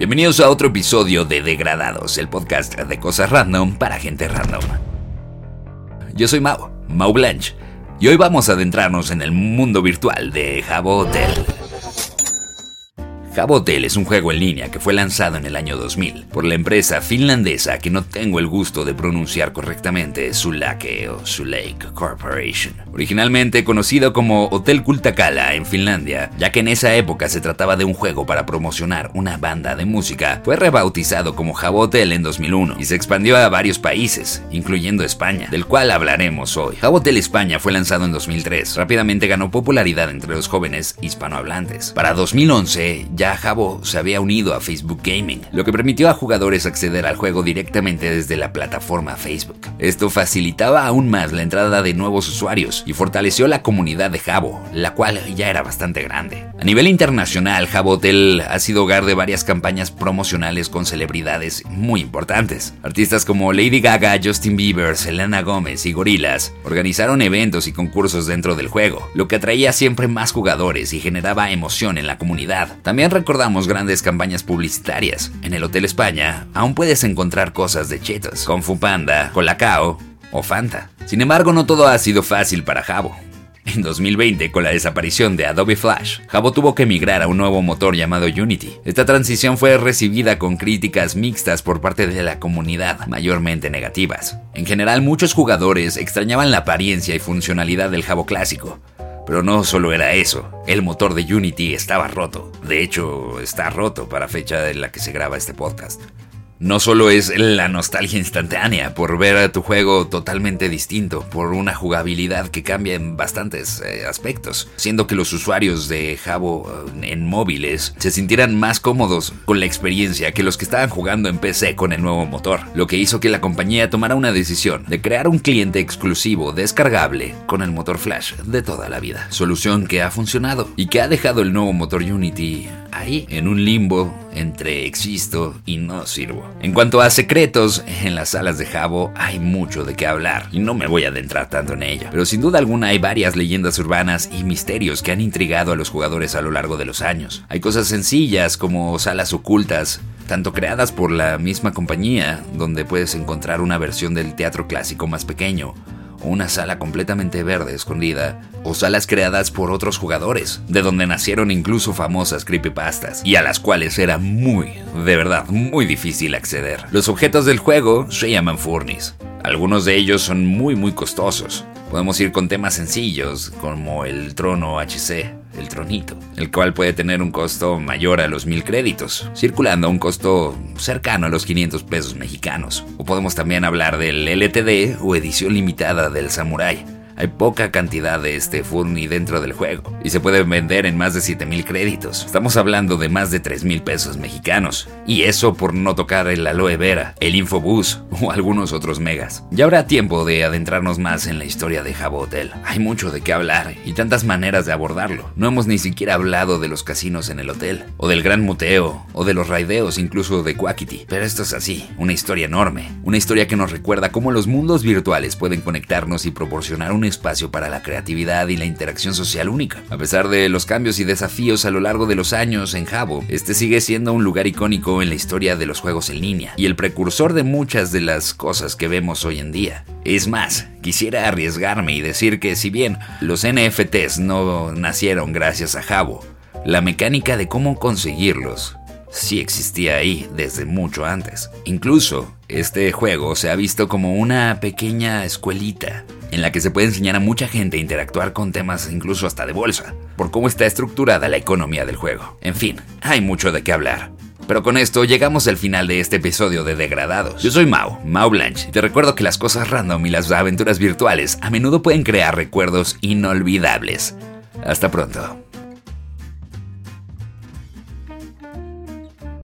Bienvenidos a otro episodio de Degradados, el podcast de cosas random para gente random. Yo soy Mau, Mau Blanche, y hoy vamos a adentrarnos en el mundo virtual de Jabo Hotel. Hotel es un juego en línea que fue lanzado en el año 2000 por la empresa finlandesa que no tengo el gusto de pronunciar correctamente, Sulake o Sulake Corporation. Originalmente conocido como Hotel Kultakala en Finlandia, ya que en esa época se trataba de un juego para promocionar una banda de música, fue rebautizado como Hotel en 2001 y se expandió a varios países, incluyendo España, del cual hablaremos hoy. Hotel España fue lanzado en 2003, rápidamente ganó popularidad entre los jóvenes hispanohablantes. Para 2011 ya Jabo se había unido a Facebook Gaming, lo que permitió a jugadores acceder al juego directamente desde la plataforma Facebook. Esto facilitaba aún más la entrada de nuevos usuarios y fortaleció la comunidad de Jabo, la cual ya era bastante grande. A nivel internacional, Jabo Hotel ha sido hogar de varias campañas promocionales con celebridades muy importantes. Artistas como Lady Gaga, Justin Bieber, Selena Gomez y Gorillaz organizaron eventos y concursos dentro del juego, lo que atraía siempre más jugadores y generaba emoción en la comunidad. También recordamos grandes campañas publicitarias. En el Hotel España aún puedes encontrar cosas de Chetos, con Panda, Colacao o Fanta. Sin embargo, no todo ha sido fácil para Jabo. En 2020, con la desaparición de Adobe Flash, Jabo tuvo que migrar a un nuevo motor llamado Unity. Esta transición fue recibida con críticas mixtas por parte de la comunidad, mayormente negativas. En general, muchos jugadores extrañaban la apariencia y funcionalidad del Jabo clásico, pero no solo era eso, el motor de Unity estaba roto. De hecho, está roto para fecha en la que se graba este podcast no solo es la nostalgia instantánea por ver a tu juego totalmente distinto, por una jugabilidad que cambia en bastantes eh, aspectos, siendo que los usuarios de Jabo eh, en móviles se sintieran más cómodos con la experiencia que los que estaban jugando en PC con el nuevo motor, lo que hizo que la compañía tomara una decisión de crear un cliente exclusivo descargable con el motor Flash de toda la vida, solución que ha funcionado y que ha dejado el nuevo motor Unity ahí, en un limbo entre existo y no sirvo. En cuanto a secretos, en las salas de Jabo hay mucho de qué hablar y no me voy a adentrar tanto en ello. Pero sin duda alguna hay varias leyendas urbanas y misterios que han intrigado a los jugadores a lo largo de los años. Hay cosas sencillas como salas ocultas, tanto creadas por la misma compañía, donde puedes encontrar una versión del teatro clásico más pequeño, una sala completamente verde escondida, o salas creadas por otros jugadores, de donde nacieron incluso famosas creepypastas, y a las cuales era muy, de verdad, muy difícil acceder. Los objetos del juego se llaman furnis. Algunos de ellos son muy muy costosos. Podemos ir con temas sencillos, como el trono HC, el tronito, el cual puede tener un costo mayor a los mil créditos, circulando a un costo cercano a los 500 pesos mexicanos. O podemos también hablar del LTD o edición limitada del Samurai, hay poca cantidad de este Furni dentro del juego y se puede vender en más de 7000 créditos. Estamos hablando de más de 3000 pesos mexicanos. Y eso por no tocar el aloe vera, el infobús o algunos otros megas. Ya habrá tiempo de adentrarnos más en la historia de Jabo Hotel. Hay mucho de qué hablar y tantas maneras de abordarlo. No hemos ni siquiera hablado de los casinos en el hotel, o del gran muteo, o de los raideos incluso de Quackity. Pero esto es así, una historia enorme. Una historia que nos recuerda cómo los mundos virtuales pueden conectarnos y proporcionar un espacio para la creatividad y la interacción social única. A pesar de los cambios y desafíos a lo largo de los años en Jabo, este sigue siendo un lugar icónico en la historia de los juegos en línea y el precursor de muchas de las cosas que vemos hoy en día. Es más, quisiera arriesgarme y decir que si bien los NFTs no nacieron gracias a Jabo, la mecánica de cómo conseguirlos sí existía ahí desde mucho antes. Incluso, este juego se ha visto como una pequeña escuelita en la que se puede enseñar a mucha gente a interactuar con temas incluso hasta de bolsa, por cómo está estructurada la economía del juego. En fin, hay mucho de qué hablar. Pero con esto llegamos al final de este episodio de Degradados. Yo soy Mau, Mau Blanche, y te recuerdo que las cosas random y las aventuras virtuales a menudo pueden crear recuerdos inolvidables. Hasta pronto.